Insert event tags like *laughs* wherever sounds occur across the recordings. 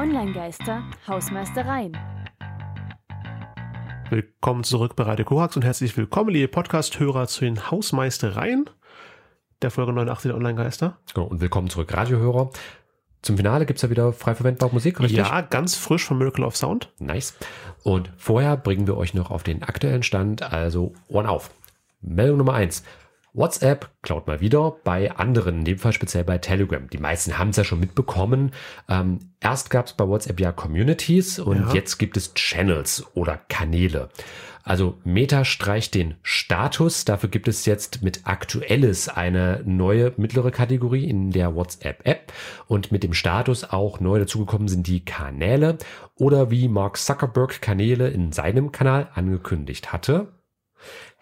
Online-Geister, Hausmeistereien. Willkommen zurück bei Radio Korax und herzlich willkommen, liebe Podcast-Hörer, zu den Hausmeistereien der Folge 89 der Online-Geister. Genau, und willkommen zurück, Radiohörer. Zum Finale gibt's ja wieder frei verwendbare Musik, richtig? Ja, ganz frisch von Miracle of Sound. Nice. Und vorher bringen wir euch noch auf den aktuellen Stand, also Ohren auf. Meldung Nummer eins: WhatsApp klaut mal wieder bei anderen, in dem Fall speziell bei Telegram. Die meisten haben es ja schon mitbekommen. Ähm, erst gab es bei WhatsApp ja Communities und Ja. jetzt gibt es Channels oder Kanäle. Also Meta streicht den Status. Dafür gibt es jetzt mit Aktuelles eine neue mittlere Kategorie in der WhatsApp-App. Und mit dem Status auch neu dazugekommen sind die Kanäle oder wie Mark Zuckerberg Kanäle in seinem Kanal angekündigt hatte.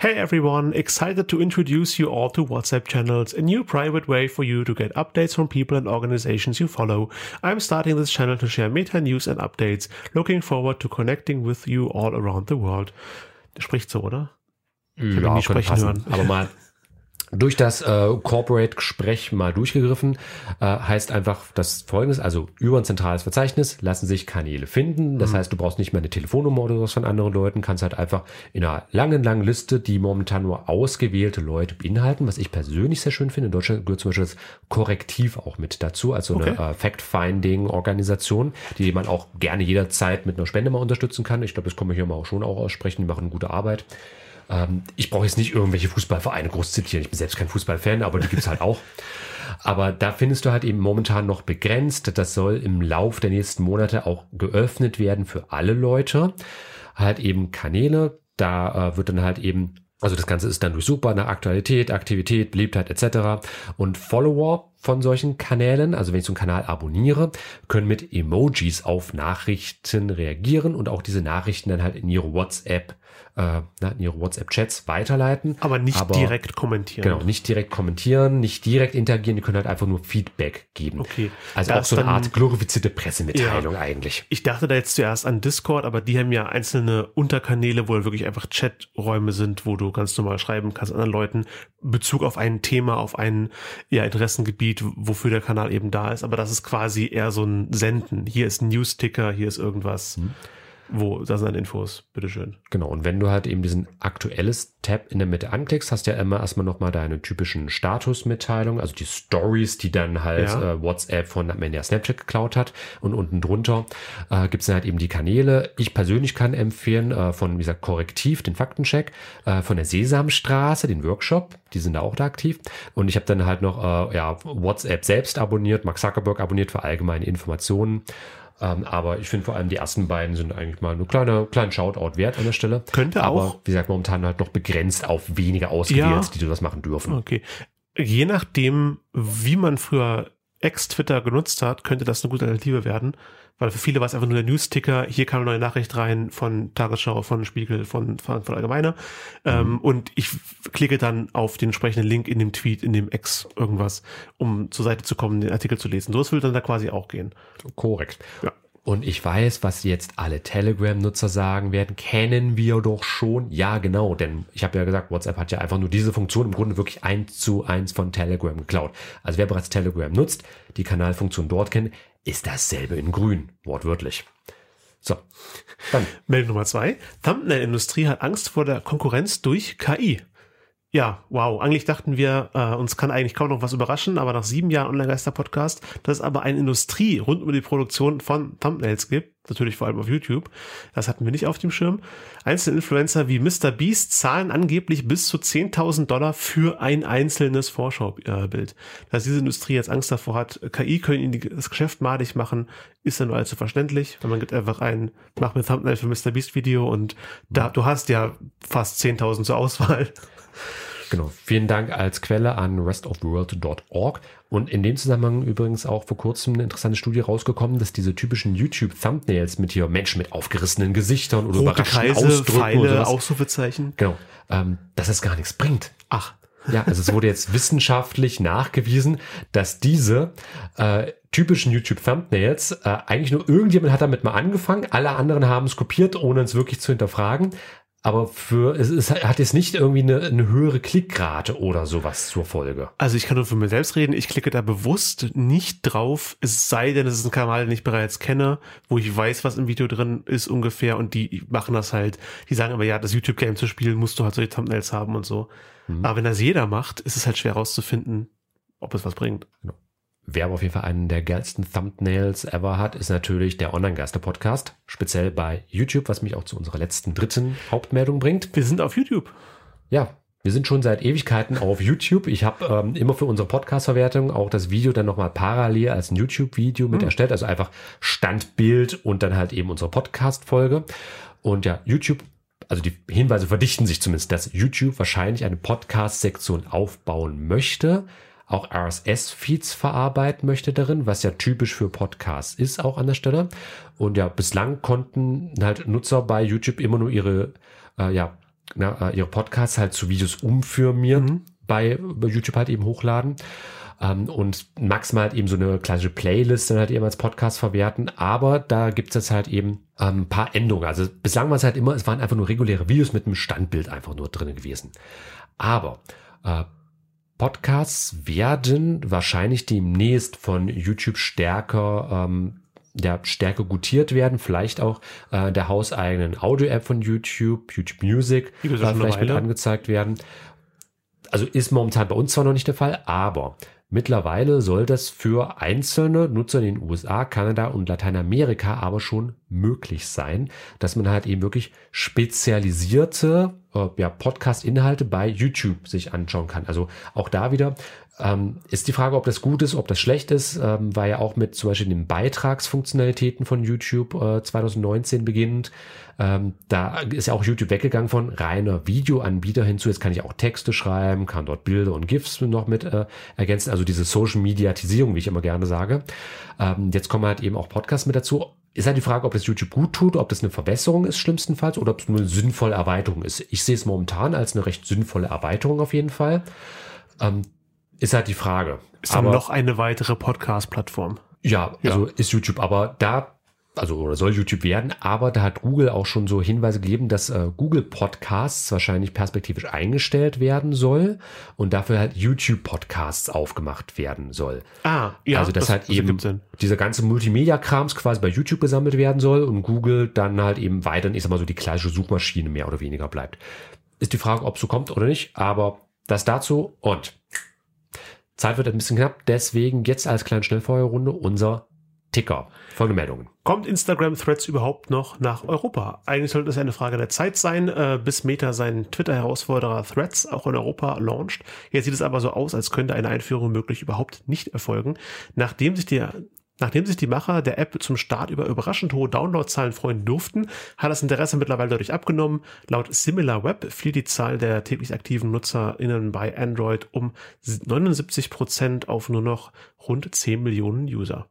Hey everyone, excited to introduce you all to WhatsApp channels, a new private way for you to get updates from people and organizations you follow. I'm starting this channel to share meta news and updates. Looking forward to connecting with you all around the world. Der spricht so, oder? ihn mm, nie könnte sprechen passen. hören. Aber mal durch das äh, Corporate-Gespräch mal durchgegriffen, äh, heißt einfach das folgendes, also über ein zentrales Verzeichnis lassen sich Kanäle finden. Das heißt, du brauchst nicht mehr eine Telefonnummer oder sowas von anderen Leuten, kannst halt einfach in einer langen, langen Liste, die momentan nur ausgewählte Leute beinhalten, was ich persönlich sehr schön finde. In Deutschland gehört zum Beispiel das Korrektiv auch mit dazu, also Okay. eine äh, Fact-Finding-Organisation, die man auch gerne jederzeit mit einer Spende mal unterstützen kann. Ich glaube, das kann man hier mal auch schon auch aussprechen, die machen gute Arbeit. Ähm, ich brauche jetzt nicht irgendwelche Fußballvereine groß zitieren. Ich bin selbst kein Fußballfan, aber die gibt's halt auch. Aber da findest du halt eben momentan noch begrenzt. Das soll im Lauf der nächsten Monate auch geöffnet werden für alle Leute. Halt eben Kanäle. Da äh, wird dann halt eben, also das Ganze ist dann durchsuchbar nach Aktualität, Aktivität, Beliebtheit etc. Und Follower von solchen Kanälen, also wenn ich so einen Kanal abonniere, können mit Emojis auf Nachrichten reagieren und auch diese Nachrichten dann halt in ihre WhatsApp, äh, in ihre WhatsApp-Chats weiterleiten. Aber nicht direkt kommentieren. Genau, nicht direkt kommentieren, nicht direkt interagieren, die können halt einfach nur Feedback geben. Okay. Also Da auch so eine dann- Art glorifizierte Pressemitteilung eigentlich. Ich dachte da jetzt zuerst an Discord, aber die haben ja einzelne Unterkanäle, wo wirklich einfach Chaträume sind, wo du ganz normal schreiben kannst anderen Leuten Bezug auf ein Thema, auf ein ja, Interessengebiet, wofür der Kanal eben da ist. Aber das ist quasi eher so ein Senden. Hier ist ein News-Ticker, hier ist irgendwas, Mhm. Wo, da sind Infos. Bitteschön. Genau, und wenn du halt eben diesen aktuelles Tab in der Mitte anklickst, hast du ja immer erstmal nochmal deine typischen Statusmitteilungen, also die Stories, die dann halt Ja. äh, WhatsApp von am Ende ja Snapchat geklaut hat. Und unten drunter äh, gibt es dann halt eben die Kanäle. Ich persönlich kann empfehlen äh, von, wie gesagt, Korrektiv, den Faktencheck, äh, von der Sesamstraße, den Workshop, die sind da auch da aktiv. Und ich habe dann halt noch äh, ja, WhatsApp selbst abonniert, Mark Zuckerberg abonniert für allgemeine Informationen. Ähm, aber ich finde vor allem die ersten beiden sind eigentlich mal eine kleine, kleinen Shoutout wert an der Stelle. Könnte aber, auch- wie gesagt, momentan halt noch begrenzt auf wenige ausgewählt, Ja. die das machen dürfen. Okay. Je nachdem, wie man früher Ex-Twitter genutzt hat, könnte das eine gute Alternative werden. Weil für viele war es einfach nur der News-Ticker, hier kam eine neue Nachricht rein von Tagesschau, von Spiegel, von Frankfurt Allgemeine. Ähm, und ich klicke dann auf den entsprechenden Link in dem Tweet, in dem Ex irgendwas, um zur Seite zu kommen, den Artikel zu lesen. So würde dann da quasi auch gehen. Korrekt. Ja. Und ich weiß, was jetzt alle Telegram-Nutzer sagen werden, kennen wir doch schon. Ja, genau, denn ich habe ja gesagt, WhatsApp hat ja einfach nur diese Funktion im Grunde wirklich eins zu eins von Telegram geklaut. Also wer bereits Telegram nutzt, die Kanalfunktion dort kennt, ist dasselbe in grün, wortwörtlich. So, dann Meldung Nummer zwei. Thumbnail-Industrie hat Angst vor der Konkurrenz durch KI. Ja, wow. Eigentlich dachten wir, äh, uns kann eigentlich kaum noch was überraschen, aber nach sieben Jahren Online-Geister-Podcast, dass es aber eine Industrie rund um die Produktion von Thumbnails gibt, natürlich vor allem auf YouTube, das hatten wir nicht auf dem Schirm. Einzelne Influencer wie Mr. Beast zahlen angeblich bis zu 10.000 Dollar für ein einzelnes Vorschaubild. Dass diese Industrie jetzt Angst davor hat, KI können ihnen das Geschäft madig machen, ist ja nur allzu verständlich, weil man gibt einfach ein, mach mir Thumbnail für Mr. Beast Video und da, du hast ja fast 10.000 zur Auswahl. Genau. Vielen Dank als Quelle an restoftheworld.org. Und in dem Zusammenhang übrigens auch vor kurzem eine interessante Studie rausgekommen, dass diese typischen YouTube-Thumbnails mit hier Menschen mit aufgerissenen Gesichtern oder Rote überraschten Kreise, Ausdrücken Pfeile, sowas, Ausrufezeichen. genau, ähm, dass es gar nichts bringt. Ach, Ja, also es wurde jetzt *laughs* wissenschaftlich nachgewiesen, dass diese äh, typischen YouTube-Thumbnails äh, eigentlich nur irgendjemand hat damit mal angefangen, alle anderen haben es kopiert, ohne es wirklich zu hinterfragen. Aber für es, es hat jetzt nicht irgendwie eine, eine höhere Klickrate oder sowas zur Folge. Also ich kann nur für mich selbst reden, ich klicke da bewusst nicht drauf, es sei denn, es ist ein Kanal, den ich bereits kenne, wo ich weiß, was im Video drin ist ungefähr und die machen das halt, die sagen aber, ja, das YouTube-Game zu spielen, musst du halt solche Thumbnails haben und so. Mhm. Aber wenn das jeder macht, ist es halt schwer rauszufinden, ob es was bringt. Genau. Wer aber auf jeden Fall einen der geilsten Thumbnails ever hat, ist natürlich der Online-Geister-Podcast. Speziell bei YouTube, was mich auch zu unserer letzten dritten Hauptmeldung bringt. Wir sind auf YouTube. Ja, wir sind schon seit Ewigkeiten auf YouTube. Ich habe ähm, immer für unsere Podcast-Verwertung auch das Video dann nochmal parallel als ein YouTube-Video mit hm. erstellt. Also einfach Standbild und dann halt eben unsere Podcast-Folge. Und ja, YouTube also die Hinweise verdichten sich zumindest, dass YouTube wahrscheinlich eine Podcast-Sektion aufbauen möchte auch RSS-Feeds verarbeiten möchte darin, was ja typisch für Podcasts ist, auch an der Stelle. Und ja, bislang konnten halt Nutzer bei YouTube immer nur ihre, äh, ja, na, äh, ihre Podcasts halt zu Videos umfirmieren, mhm. bei, bei YouTube halt eben hochladen. Ähm, und maximal halt eben so eine klassische Playlist dann halt eben als Podcast verwerten. Aber da gibt's jetzt halt eben ähm, ein paar Änderungen. Also bislang war es halt immer, es waren einfach nur reguläre Videos mit einem Standbild einfach nur drin gewesen. Aber äh, Podcasts werden wahrscheinlich demnächst von YouTube stärker ähm, ja, stärker gutiert werden, vielleicht auch äh, der hauseigenen Audio-App von YouTube, YouTube Music, äh, vielleicht mit angezeigt werden. Also ist momentan bei uns zwar noch nicht der Fall, aber mittlerweile soll das für einzelne Nutzer in den USA, Kanada und Lateinamerika aber schon möglich sein, dass man halt eben wirklich spezialisierte äh, ja, Podcast-Inhalte bei YouTube sich anschauen kann. Also auch da wieder ähm, ist die Frage, ob das gut ist, ob das schlecht ist, ähm, war ja auch mit zum Beispiel den Beitragsfunktionalitäten von YouTube äh, 2019 beginnend. Ähm, da ist ja auch YouTube weggegangen von reiner Videoanbieter hinzu. Jetzt kann ich auch Texte schreiben, kann dort Bilder und GIFs noch mit äh, ergänzen. Also diese Social Mediatisierung, wie ich immer gerne sage. Ähm, jetzt kommen halt eben auch Podcasts mit dazu. Ist halt die Frage, ob das YouTube gut tut, ob das eine Verbesserung ist schlimmstenfalls oder ob es nur eine sinnvolle Erweiterung ist. Ich sehe es momentan als eine recht sinnvolle Erweiterung auf jeden Fall. Ähm, ist halt die Frage. Ist dann aber, noch eine weitere Podcast-Plattform. Ja, also ja. ist YouTube, aber da also oder soll YouTube werden, aber da hat Google auch schon so Hinweise gegeben, dass äh, Google Podcasts wahrscheinlich perspektivisch eingestellt werden soll und dafür halt YouTube Podcasts aufgemacht werden soll. Ah, ja. Also dass das, halt das eben dieser ganze Multimedia-Krams quasi bei YouTube gesammelt werden soll und Google dann halt eben weiterhin, ich sag mal so, die klassische Suchmaschine mehr oder weniger bleibt. Ist die Frage, ob es so kommt oder nicht, aber das dazu und Zeit wird ein bisschen knapp, deswegen jetzt als kleine Schnellfeuerrunde unser Ticker. Folgende Meldungen. Kommt Instagram Threads überhaupt noch nach Europa? Eigentlich sollte es eine Frage der Zeit sein, äh, bis Meta seinen Twitter-Herausforderer Threads auch in Europa launcht. Jetzt sieht es aber so aus, als könnte eine Einführung möglich überhaupt nicht erfolgen. Nachdem sich die Nachdem sich die Macher der App zum Start über überraschend hohe Downloadzahlen freuen durften, hat das Interesse mittlerweile dadurch abgenommen. Laut SimilarWeb fiel die Zahl der täglich aktiven NutzerInnen bei Android um 79 Prozent auf nur noch rund 10 Millionen User.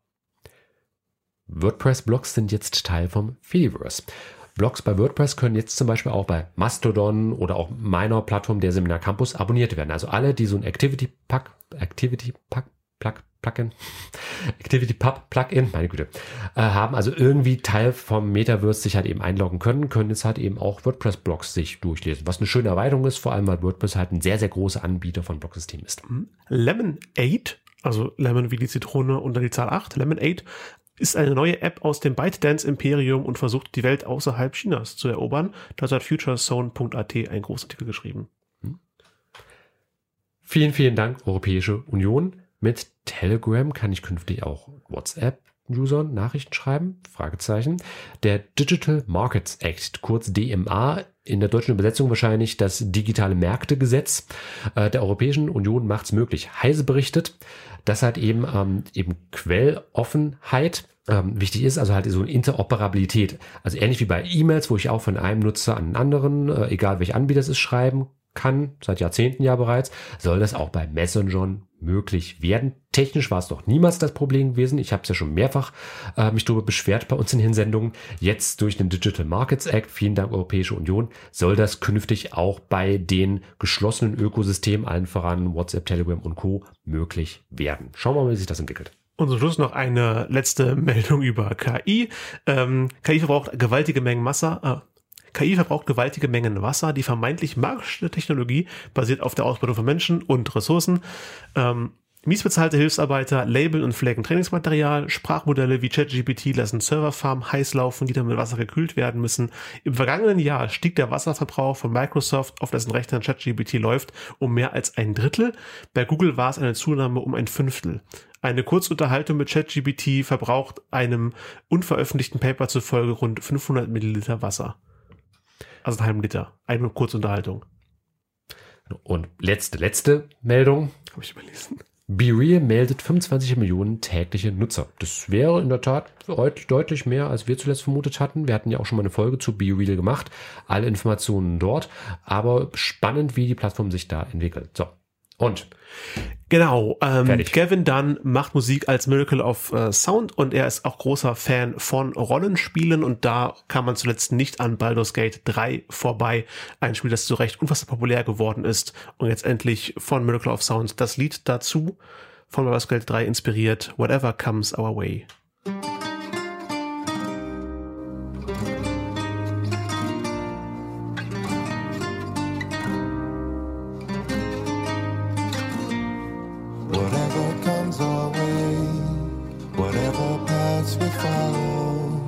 WordPress-Blogs sind jetzt Teil vom Fediverse. Blogs bei WordPress können jetzt zum Beispiel auch bei Mastodon oder auch meiner Plattform der Seminar Campus abonniert werden. Also alle, die so ein Activity Pack, Activity Pack, Plug, Plugin, Activity Pub Plugin, meine Güte, äh, haben also irgendwie Teil vom Metaverse sich halt eben einloggen können, können jetzt halt eben auch WordPress Blogs sich durchlesen, was eine schöne Erweiterung ist, vor allem weil WordPress halt ein sehr, sehr großer Anbieter von Blogsystemen ist. Lemon 8 also Lemon wie die Zitrone und dann die Zahl 8, Lemon 8 ist eine neue App aus dem ByteDance-Imperium und versucht, die Welt außerhalb Chinas zu erobern. Dazu hat futurezone.at ein Großartikel geschrieben. Hm. Vielen, vielen Dank, Europäische Union. Mit Telegram kann ich künftig auch WhatsApp Usern Nachrichten schreiben? Fragezeichen. Der Digital Markets Act, kurz DMA, in der deutschen Übersetzung wahrscheinlich das digitale Märktegesetz äh, der Europäischen Union macht es möglich. Heise berichtet, dass halt eben, ähm, eben Quelloffenheit ähm, wichtig ist, also halt so eine Interoperabilität. Also ähnlich wie bei E-Mails, wo ich auch von einem Nutzer an einen anderen, äh, egal welcher Anbieter es ist, schreiben kann, seit Jahrzehnten ja bereits, soll das auch bei Messengern möglich werden. Technisch war es doch niemals das Problem gewesen. Ich habe es ja schon mehrfach äh, mich darüber beschwert bei uns in den Sendungen. Jetzt durch den Digital Markets Act, vielen Dank Europäische Union, soll das künftig auch bei den geschlossenen Ökosystemen, allen voran WhatsApp, Telegram und Co. möglich werden. Schauen wir mal, wie sich das entwickelt. Und zum Schluss noch eine letzte Meldung über KI. Ähm, KI verbraucht gewaltige Mengen Wasser, äh, KI verbraucht gewaltige Mengen Wasser. Die vermeintlich magische Technologie basiert auf der Ausbeutung von Menschen und Ressourcen. Ähm, Miesbezahlte Hilfsarbeiter labeln und flaggen Trainingsmaterial. Sprachmodelle wie ChatGPT lassen Serverfarmen heiß laufen, die dann mit Wasser gekühlt werden müssen. Im vergangenen Jahr stieg der Wasserverbrauch von Microsoft, auf dessen Rechnern ChatGPT läuft, um mehr als ein Drittel. Bei Google war es eine Zunahme um ein Fünftel. Eine Kurzunterhaltung mit ChatGPT verbraucht einem unveröffentlichten Paper zufolge rund 500 Milliliter Wasser. Also einen halben Liter. Eine Kurzunterhaltung. Und letzte, letzte Meldung. Habe ich überlesen. BeReal meldet 25 Millionen tägliche Nutzer. Das wäre in der Tat deutlich mehr, als wir zuletzt vermutet hatten. Wir hatten ja auch schon mal eine Folge zu BeReal gemacht. Alle Informationen dort. Aber spannend, wie die Plattform sich da entwickelt. So. Und Genau, ähm, Gavin Dunn macht Musik als Miracle of äh, Sound und er ist auch großer Fan von Rollenspielen und da kam man zuletzt nicht an Baldur's Gate 3 vorbei. Ein Spiel, das zu Recht unfassbar populär geworden ist und jetzt endlich von Miracle of Sound das Lied dazu von Baldur's Gate 3 inspiriert, Whatever Comes Our Way. finds our way. Whatever paths we follow,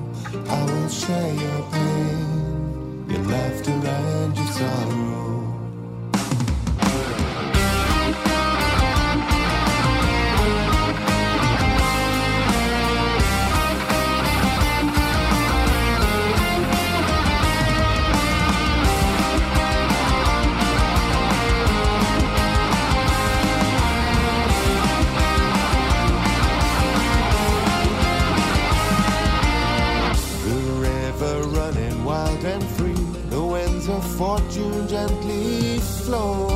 I will share your pain, your laughter and your sorrow. gently flow.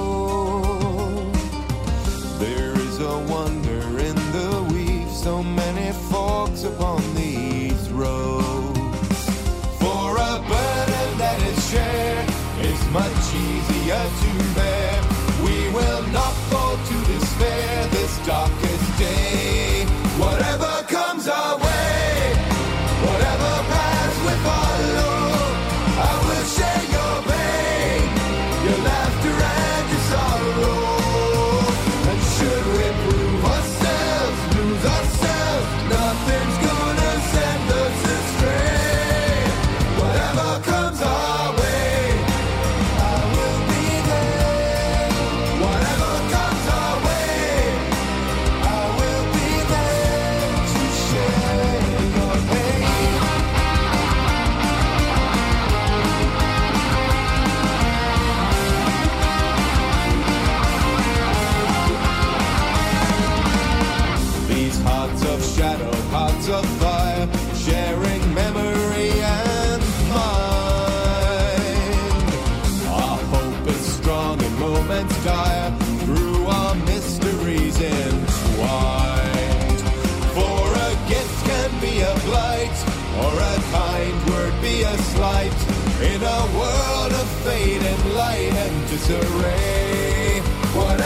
in a world of fade and light and disarray. What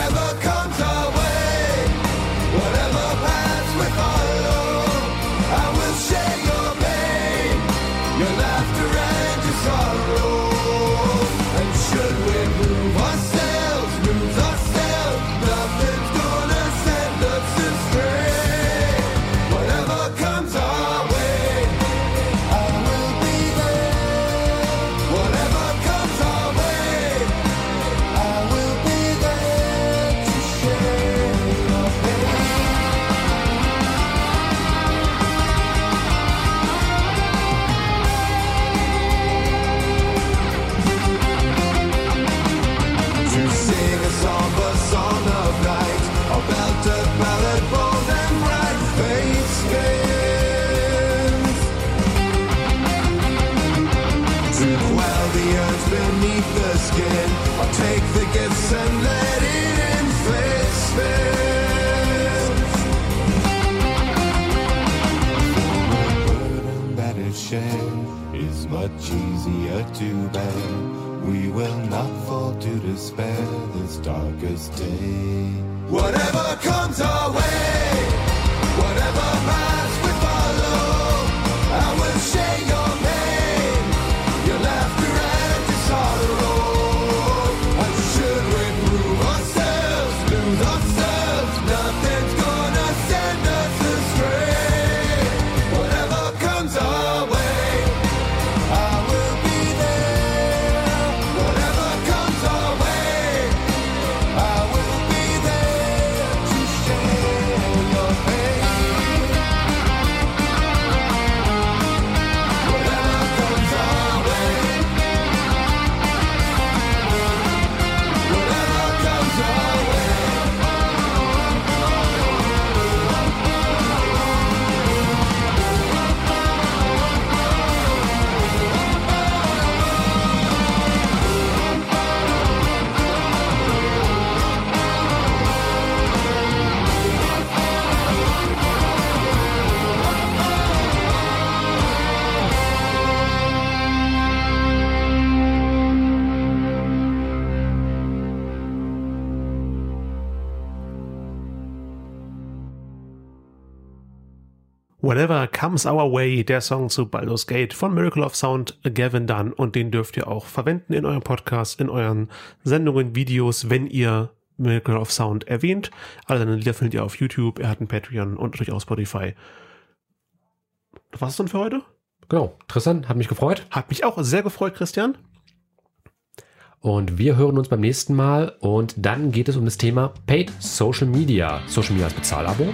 spare this darkest day. Whatever comes our way, whatever path we follow, I will share your pain, your laughter and your sorrow. And should we prove ourselves, lose ourselves. Whatever Comes Our Way, der Song zu Baldur's Gate von Miracle of Sound, Gavin Dunn. Und den dürft ihr auch verwenden in eurem Podcast, in euren Sendungen, Videos, wenn ihr Miracle of Sound erwähnt. Alle seine Lieder findet ihr auf YouTube, er hat ein Patreon und natürlich auch Spotify. Das war's dann für heute? Genau. Tristan, hat mich gefreut. Hat mich auch sehr gefreut, Christian. Und wir hören uns beim nächsten Mal. Und dann geht es um das Thema Paid Social Media. Social Media als Bezahlabo.